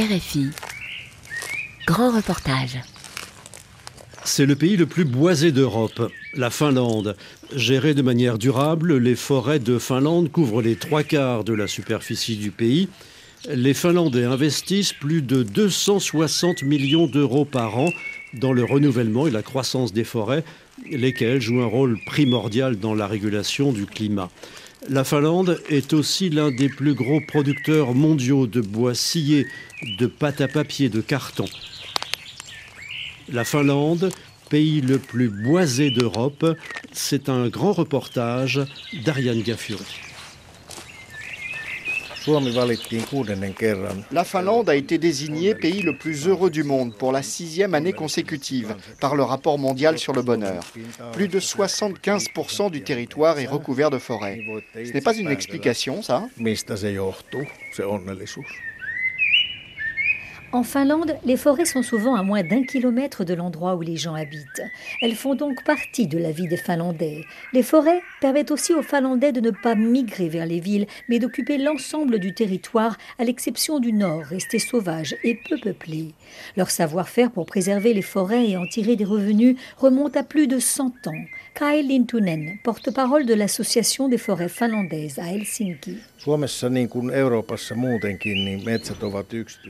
RFI. Grand reportage. C'est le pays le plus boisé d'Europe, la Finlande. Gérée de manière durable, les forêts de Finlande couvrent les trois quarts de la superficie du pays. Les Finlandais investissent plus de 260 millions d'euros par an dans le renouvellement et la croissance des forêts, lesquelles jouent un rôle primordial dans la régulation du climat. La Finlande est aussi l'un des plus gros producteurs mondiaux de bois scié, de pâte à papier, de carton. La Finlande, pays le plus boisé d'Europe, c'est un grand reportage d'Ariane Gaffuri. La Finlande a été désignée pays le plus heureux du monde pour la sixième année consécutive par le rapport mondial sur le bonheur. Plus de 75% du territoire est recouvert de forêts. Ce n'est pas une explication, ça En Finlande, les forêts sont souvent à moins d'un kilomètre de l'endroit où les gens habitent. Elles font donc partie de la vie des Finlandais. Les forêts permettent aussi aux Finlandais de ne pas migrer vers les villes, mais d'occuper l'ensemble du territoire, à l'exception du nord, resté sauvage et peu peuplé. Leur savoir-faire pour préserver les forêts et en tirer des revenus remonte à plus de 100 ans. Kai Lintunen, porte-parole de l'Association des forêts finlandaises à Helsinki.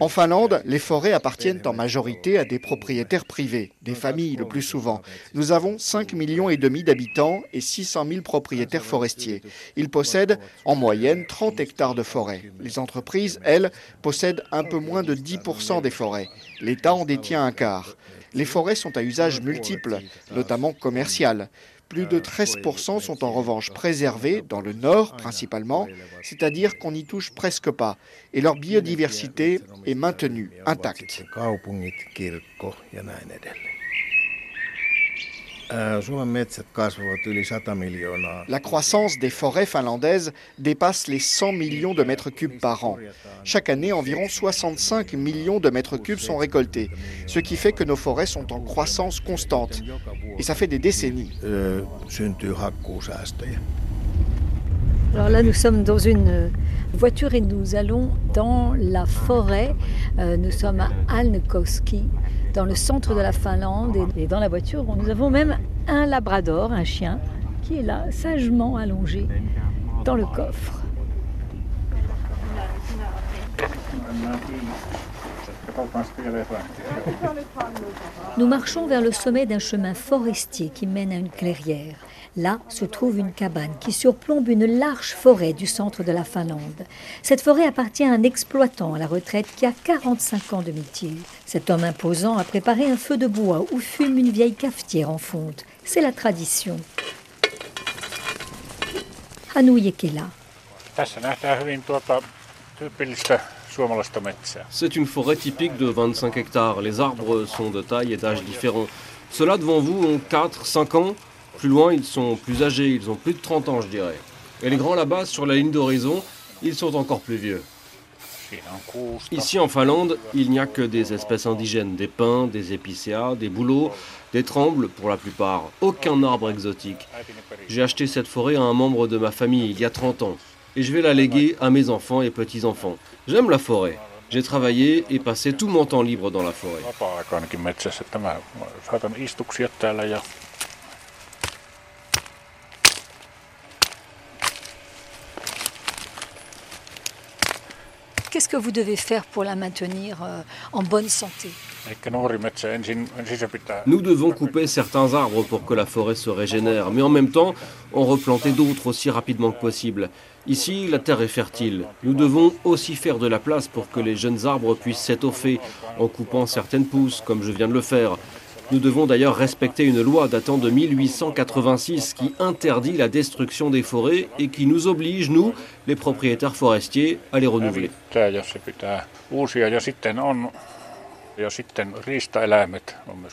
En Finlande, les forêts appartiennent en majorité à des propriétaires privés, des familles le plus souvent. Nous avons 5 millions et demi d'habitants et 600 000 propriétaires forestiers. Ils possèdent en moyenne 30 hectares de forêt. Les entreprises, elles, possèdent un peu moins de 10% des forêts. L'État en détient un quart. Les forêts sont à usage multiple, notamment commercial. Plus de 13% sont en revanche préservées, dans le nord principalement, c'est-à-dire qu'on n'y touche presque pas, et leur biodiversité est maintenue intacte. La croissance des forêts finlandaises dépasse les 100 millions de mètres cubes par an. Chaque année, environ 65 millions de mètres cubes sont récoltés, ce qui fait que nos forêts sont en croissance constante. Et ça fait des décennies. Alors là, nous sommes dans une voiture et nous allons dans la forêt. Euh, nous sommes à Alnekoski, dans le centre de la Finlande. Et dans la voiture, nous avons même un labrador, un chien, qui est là, sagement allongé dans le coffre. Nous marchons vers le sommet d'un chemin forestier qui mène à une clairière. Là se trouve une cabane qui surplombe une large forêt du centre de la Finlande. Cette forêt appartient à un exploitant à la retraite qui a 45 ans de métier. Cet homme imposant a préparé un feu de bois où fume une vieille cafetière en fonte. C'est la tradition. Jekela. C'est une forêt typique de 25 hectares. Les arbres sont de taille et d'âge différents. Ceux-là devant vous ont 4-5 ans. Plus loin, ils sont plus âgés, ils ont plus de 30 ans, je dirais. Et les grands là-bas, sur la ligne d'horizon, ils sont encore plus vieux. Ici en Finlande, il n'y a que des espèces indigènes, des pins, des épicéas, des bouleaux, des trembles pour la plupart, aucun arbre exotique. J'ai acheté cette forêt à un membre de ma famille il y a 30 ans et je vais la léguer à mes enfants et petits-enfants. J'aime la forêt. J'ai travaillé et passé tout mon temps libre dans la forêt. Qu'est-ce que vous devez faire pour la maintenir euh, en bonne santé? Nous devons couper certains arbres pour que la forêt se régénère, mais en même temps, en replanter d'autres aussi rapidement que possible. Ici, la terre est fertile. Nous devons aussi faire de la place pour que les jeunes arbres puissent s'étoffer en coupant certaines pousses, comme je viens de le faire. Nous devons d'ailleurs respecter une loi datant de 1886 qui interdit la destruction des forêts et qui nous oblige, nous, les propriétaires forestiers, à les renouveler.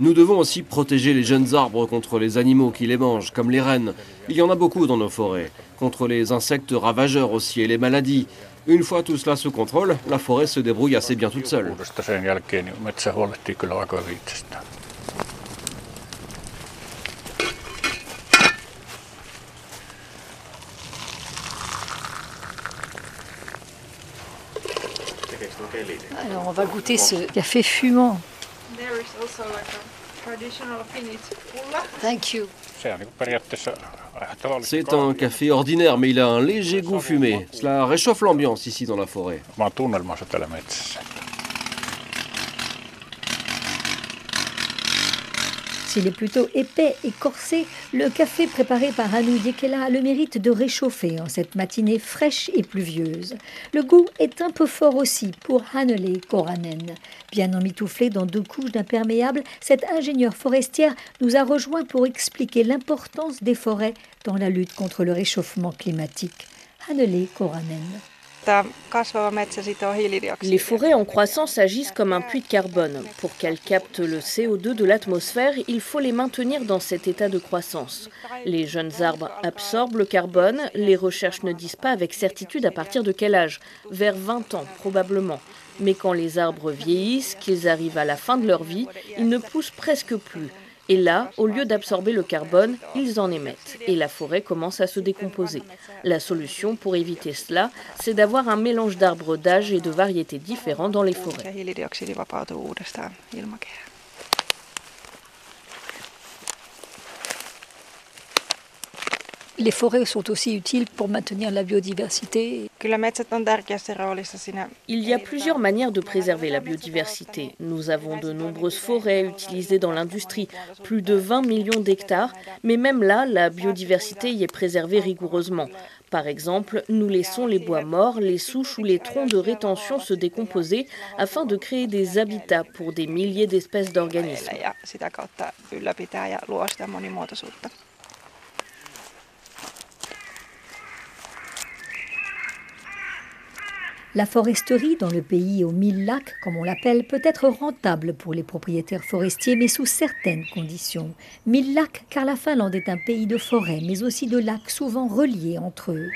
Nous devons aussi protéger les jeunes arbres contre les animaux qui les mangent, comme les rennes. Il y en a beaucoup dans nos forêts. Contre les insectes ravageurs aussi et les maladies. Une fois tout cela sous contrôle, la forêt se débrouille assez bien toute seule. Alors on va goûter ce café fumant. Thank you. C'est un café ordinaire, mais il a un léger goût fumé. Cela réchauffe l'ambiance ici dans la forêt. S'il est plutôt épais et corsé, le café préparé par Anu Yekela a le mérite de réchauffer en cette matinée fraîche et pluvieuse. Le goût est un peu fort aussi pour Hanele Koranen. Bien emmitouflé dans deux couches d'imperméable, cette ingénieure forestière nous a rejoints pour expliquer l'importance des forêts dans la lutte contre le réchauffement climatique. Hanele Koranen. Les forêts en croissance agissent comme un puits de carbone. Pour qu'elles captent le CO2 de l'atmosphère, il faut les maintenir dans cet état de croissance. Les jeunes arbres absorbent le carbone. Les recherches ne disent pas avec certitude à partir de quel âge. Vers 20 ans, probablement. Mais quand les arbres vieillissent, qu'ils arrivent à la fin de leur vie, ils ne poussent presque plus. Et là, au lieu d'absorber le carbone, ils en émettent et la forêt commence à se décomposer. La solution pour éviter cela, c'est d'avoir un mélange d'arbres d'âge et de variétés différents dans les forêts. Les forêts sont aussi utiles pour maintenir la biodiversité. Il y a plusieurs manières de préserver la biodiversité. Nous avons de nombreuses forêts utilisées dans l'industrie, plus de 20 millions d'hectares, mais même là, la biodiversité y est préservée rigoureusement. Par exemple, nous laissons les bois morts, les souches ou les troncs de rétention se décomposer afin de créer des habitats pour des milliers d'espèces d'organismes. La foresterie dans le pays aux mille lacs, comme on l'appelle, peut être rentable pour les propriétaires forestiers, mais sous certaines conditions. Mille lacs, car la Finlande est un pays de forêts, mais aussi de lacs souvent reliés entre eux.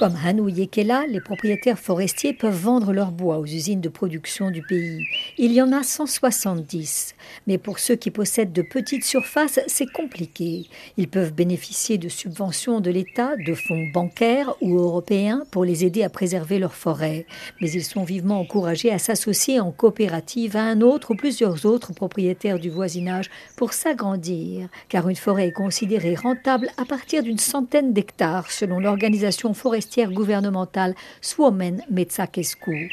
Comme Hanou Yekela, les propriétaires forestiers peuvent vendre leur bois aux usines de production du pays. Il y en a 170. Mais pour ceux qui possèdent de petites surfaces, c'est compliqué. Ils peuvent bénéficier de subventions de l'État, de fonds bancaires ou européens pour les aider à préserver leurs forêts. Mais ils sont vivement encouragés à s'associer en coopérative à un autre ou plusieurs autres propriétaires du voisinage pour s'agrandir. Car une forêt est considérée rentable à partir d'une centaine d'hectares selon l'organisation forestière gouvernementale Suomen Metsakesku.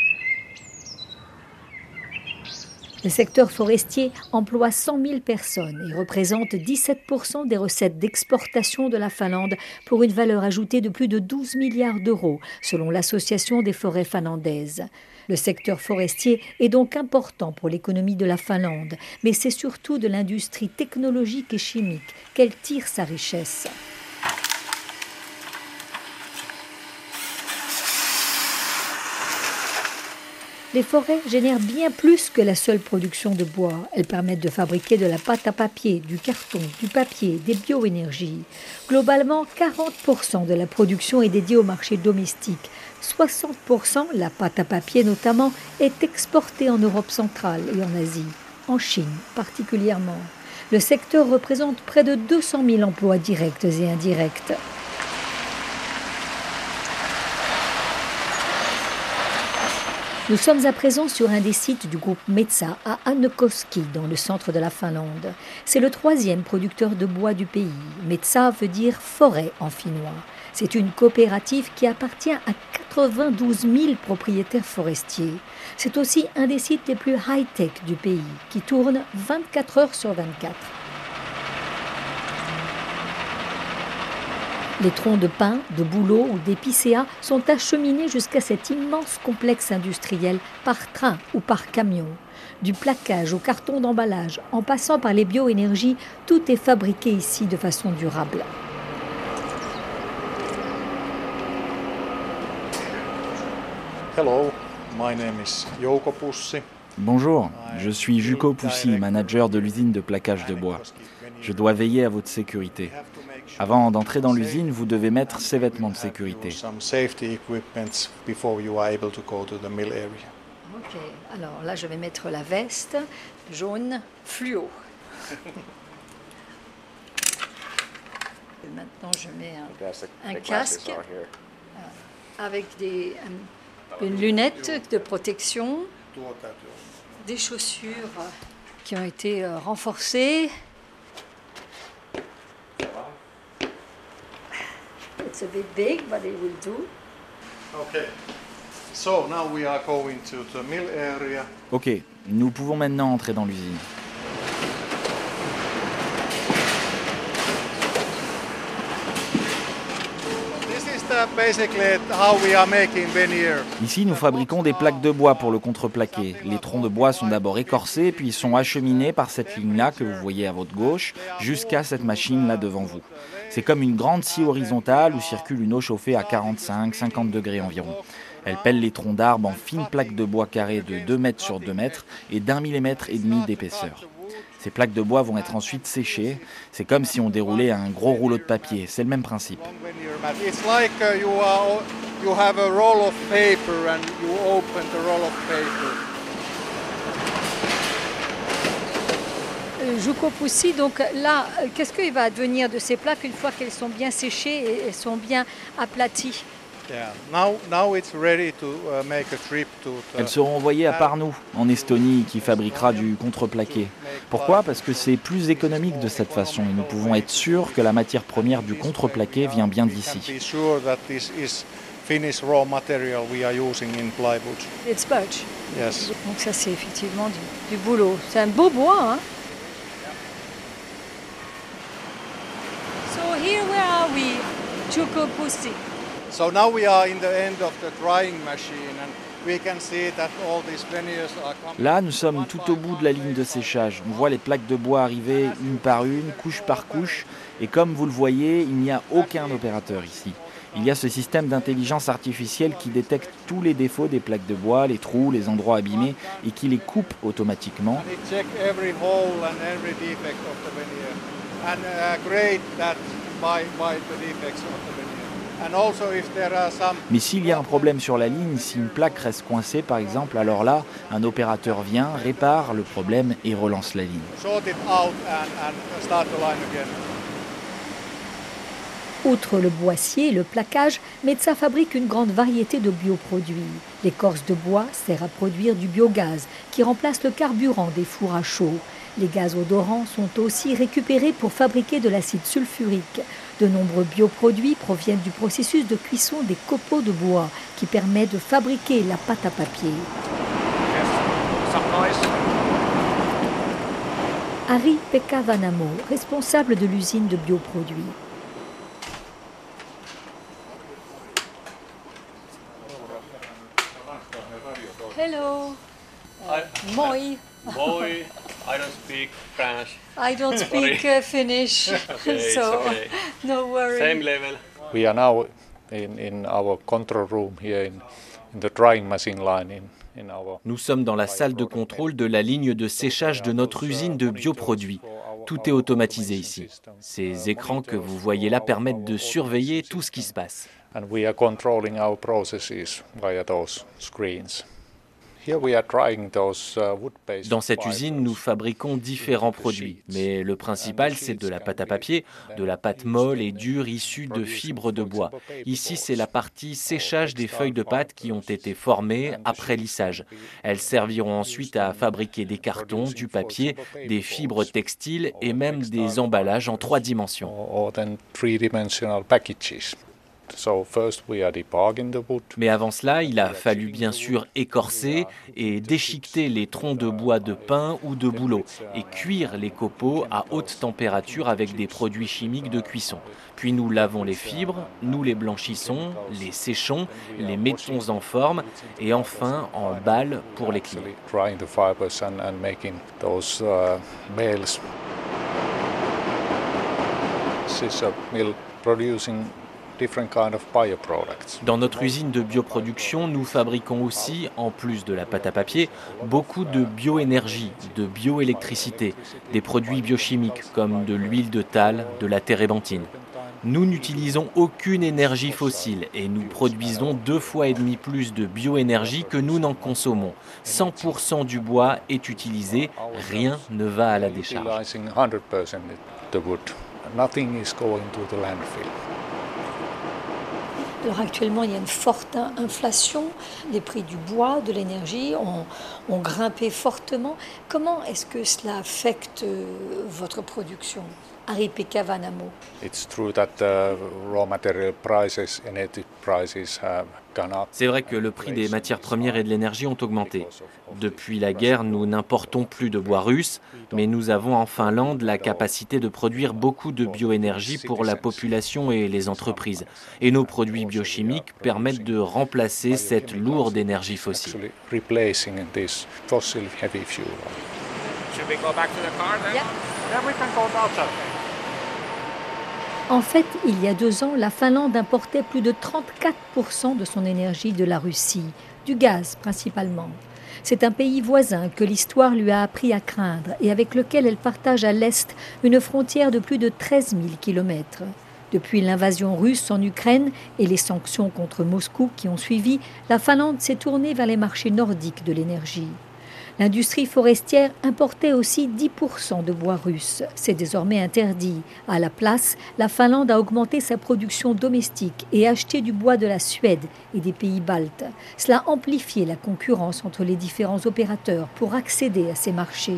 Le secteur forestier emploie 100 000 personnes et représente 17% des recettes d'exportation de la Finlande pour une valeur ajoutée de plus de 12 milliards d'euros, selon l'Association des forêts finlandaises. Le secteur forestier est donc important pour l'économie de la Finlande, mais c'est surtout de l'industrie technologique et chimique qu'elle tire sa richesse. Les forêts génèrent bien plus que la seule production de bois. Elles permettent de fabriquer de la pâte à papier, du carton, du papier, des bioénergies. Globalement, 40% de la production est dédiée au marché domestique. 60%, la pâte à papier notamment, est exportée en Europe centrale et en Asie, en Chine particulièrement. Le secteur représente près de 200 000 emplois directs et indirects. Nous sommes à présent sur un des sites du groupe Metsa à Annekoski, dans le centre de la Finlande. C'est le troisième producteur de bois du pays. Metsa veut dire forêt en finnois. C'est une coopérative qui appartient à 92 000 propriétaires forestiers. C'est aussi un des sites les plus high-tech du pays, qui tourne 24 heures sur 24. Les troncs de pin, de bouleau ou d'épicéa sont acheminés jusqu'à cet immense complexe industriel par train ou par camion. Du plaquage au carton d'emballage, en passant par les bioénergies, tout est fabriqué ici de façon durable. Bonjour, je suis Juko Poussi, manager de l'usine de plaquage de bois. Je dois veiller à votre sécurité. Avant d'entrer dans l'usine, vous devez mettre ces vêtements de sécurité. Ok, alors là je vais mettre la veste jaune fluo. maintenant je mets un, casque avec des, une lunette de protection, des chaussures qui ont été euh, renforcées. It's a bit big, but it will do. Okay. So now we are going to the mill area. Ok, nous pouvons maintenant entrer dans l'usine. Ici, nous fabriquons des plaques de bois pour le contreplaqué. Les troncs de bois sont d'abord écorcés, puis sont acheminés par cette ligne-là que vous voyez à votre gauche, jusqu'à cette machine-là devant vous. C'est comme une grande scie horizontale où circule une eau chauffée à 45-50 degrés environ. Elle pèle les troncs d'arbres en fines plaques de bois carrées de 2 mètres sur 2 mètres et d'un millimètre et demi d'épaisseur. Ces plaques de bois vont être ensuite séchées. C'est comme si on déroulait un gros rouleau de papier. C'est le même principe. Jouko Poussi, donc là, qu'est-ce qu'il va advenir de ces plaques une fois qu'elles sont bien séchées et sont bien aplaties? Elles seront envoyées à Parnou, en Estonie, qui fabriquera du contreplaqué. Pourquoi? Parce que c'est plus économique de cette façon et nous pouvons être sûrs que la matière première du contreplaqué vient bien d'ici. Finnish raw material we are using in plywood. It's birch. Yes. Donc ça c'est effectivement du, du boulot. C'est un beau bois. Hein? So here where are we? Chukopusi. So now we are in the end of the drying machine and we can see that all these veneers are coming. Là, nous sommes tout au bout de la ligne de séchage. On voit les plaques de bois arriver une par une, couche par couche, et comme vous le voyez, il n'y a aucun opérateur ici. Il y a ce système d'intelligence artificielle qui détecte tous les défauts des plaques de bois, les trous, les endroits abîmés et qui les coupe automatiquement. And, uh, grade that by, by the defects of the veneer. Mais s'il y a un problème sur la ligne, si une plaque reste coincée par exemple, alors là, un opérateur vient, répare le problème et relance la ligne. Outre le boissier et le plaquage, Metsa fabrique une grande variété de bioproduits. L'écorce de bois sert à produire du biogaz qui remplace le carburant des fours à chaud. Les gaz odorants sont aussi récupérés pour fabriquer de l'acide sulfurique. De nombreux bioproduits proviennent du processus de cuisson des copeaux de bois qui permet de fabriquer la pâte à papier. Harry Pekavanamo, responsable de l'usine de bioproduits. Hello. moi. Moi. I don't speak French. I don't speak uh, Finnish, okay, so okay. no worry. Same level. We are now in, in our control room here in, in the drying machine line in, in our Nous sommes dans la salle de contrôle de la ligne de séchage de notre usine de bioproduits. Tout est automatisé ici. Ces écrans que vous voyez là permettent de surveiller tout ce qui se passe. And we are controlling our processes via those screens. Uh, Dans cette usine, nous fabriquons différents produits, mais le principal, c'est de la pâte à papier, de la pâte molle et dure issue de fibres de bois. Ici, c'est la partie séchage des feuilles de pâte qui ont été formées après lissage. Elles serviront ensuite à fabriquer des cartons, du papier, des fibres textiles et même des emballages en trois dimensions. Mais avant cela, il a fallu bien sûr écorcer et déchiqueter les troncs de bois de pin ou de bouleau et cuire les copeaux à haute température avec des produits chimiques de cuisson. Puis nous lavons les fibres, nous les blanchissons, les séchons, les mettons en forme et enfin en balles pour les clients. Dans notre usine de bioproduction, nous fabriquons aussi, en plus de la pâte à papier, beaucoup de bioénergie, de bioélectricité, des produits biochimiques comme de l'huile de tal, de la térébenthine. Nous n'utilisons aucune énergie fossile et nous produisons deux fois et demi plus de bioénergie que nous n'en consommons. 100% du bois est utilisé, rien ne va à la décharge. Alors actuellement, il y a une forte inflation. Les prix du bois, de l'énergie ont, grimpé fortement. Comment est-ce que cela affecte euh, votre production? Vanamo. C'est vrai que le prix des matières premières et de l'énergie ont augmenté. Depuis la guerre, nous n'importons plus de bois russe, mais nous avons en Finlande la capacité de produire beaucoup de bioénergie pour la population et les entreprises. Et nos produits biochimiques permettent de remplacer cette lourde énergie fossile. En fait, il y a deux ans, la Finlande importait plus de 34% de son énergie de la Russie, du gaz principalement. C'est un pays voisin que l'histoire lui a appris à craindre et avec lequel elle partage à l'est une frontière de plus de 13 000 kilomètres. Depuis l'invasion russe en Ukraine et les sanctions contre Moscou qui ont suivi, la Finlande s'est tournée vers les marchés nordiques de l'énergie. L'industrie forestière importait aussi 10% de bois russe. C'est désormais interdit. À la place, la Finlande a augmenté sa production domestique et acheté du bois de la Suède et des pays baltes. Cela a amplifié la concurrence entre les différents opérateurs pour accéder à ces marchés.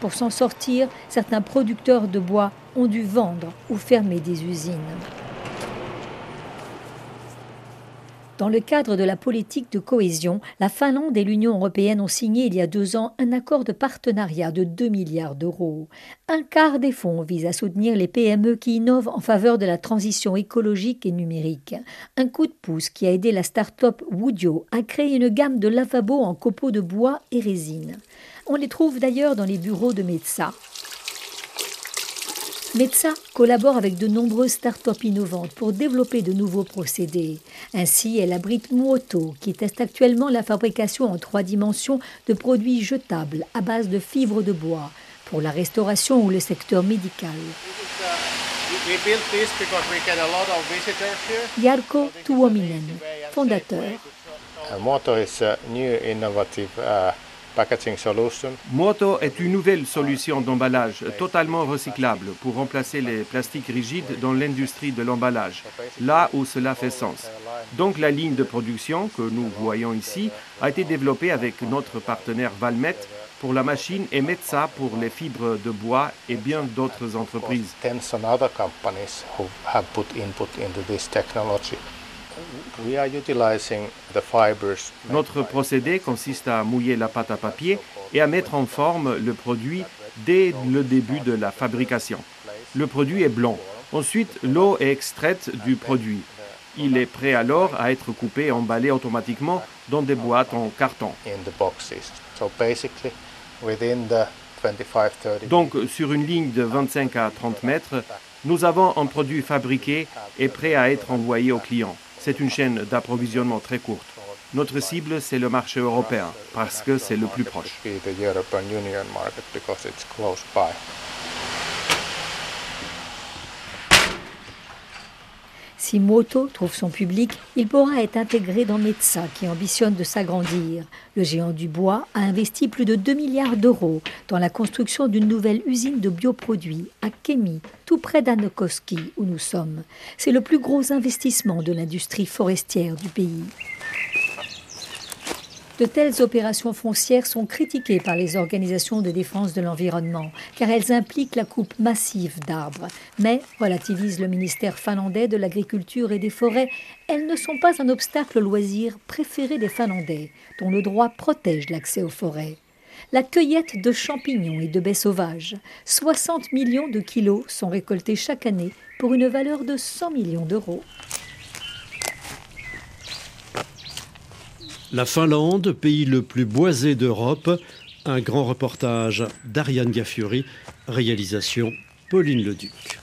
Pour s'en sortir, certains producteurs de bois ont dû vendre ou fermer des usines. Dans le cadre de la politique de cohésion, la Finlande et l'Union européenne ont signé il y a deux ans un accord de partenariat de 2 milliards d'euros. Un quart des fonds vise à soutenir les PME qui innovent en faveur de la transition écologique et numérique. Un coup de pouce qui a aidé la start-up Woodio à créer une gamme de lavabos en copeaux de bois et résine. On les trouve d'ailleurs dans les bureaux de Metsa, Metsa collabore avec de nombreuses start-up innovantes pour développer de nouveaux procédés. Ainsi, elle abrite Muoto, qui teste actuellement la fabrication en trois dimensions de produits jetables à base de fibres de bois pour la restauration ou le secteur médical. Jarko Tuominen, fondateur. Moto est une nouvelle solution d'emballage totalement recyclable pour remplacer les plastiques rigides dans l'industrie de l'emballage, là où cela fait sens. Donc la ligne de production que nous voyons ici a été développée avec notre partenaire Valmet pour la machine et Metsa pour les fibres de bois et bien d'autres entreprises. Notre procédé consiste à mouiller la pâte à papier et à mettre en forme le produit dès le début de la fabrication. Le produit est blanc. Ensuite, l'eau est extraite du produit. Il est prêt alors à être coupé et emballé automatiquement dans des boîtes en carton. Donc, sur une ligne de 25 à 30 mètres, nous avons un produit fabriqué et prêt à être envoyé au client. C'est une chaîne d'approvisionnement très courte. Notre cible, c'est le marché européen, parce que c'est le plus proche. Si Moto trouve son public, il pourra être intégré dans Metsa qui ambitionne de s'agrandir. Le géant du bois a investi plus de 2 milliards d'euros dans la construction d'une nouvelle usine de bioproduits à Kemi, tout près d'Anokoski où nous sommes. C'est le plus gros investissement de l'industrie forestière du pays. De telles opérations foncières sont critiquées par les organisations de défense de l'environnement, car elles impliquent la coupe massive d'arbres. Mais, relativise le ministère finlandais de l'Agriculture et des Forêts, elles ne sont pas un obstacle au loisir préféré des Finlandais, dont le droit protège l'accès aux forêts. La cueillette de champignons et de baies sauvages. 60 millions de kilos sont récoltés chaque année pour une valeur de 100 millions d'euros. La Finlande, pays le plus boisé d'Europe, un grand reportage d'Ariane Gaffiori, réalisation Pauline Leduc.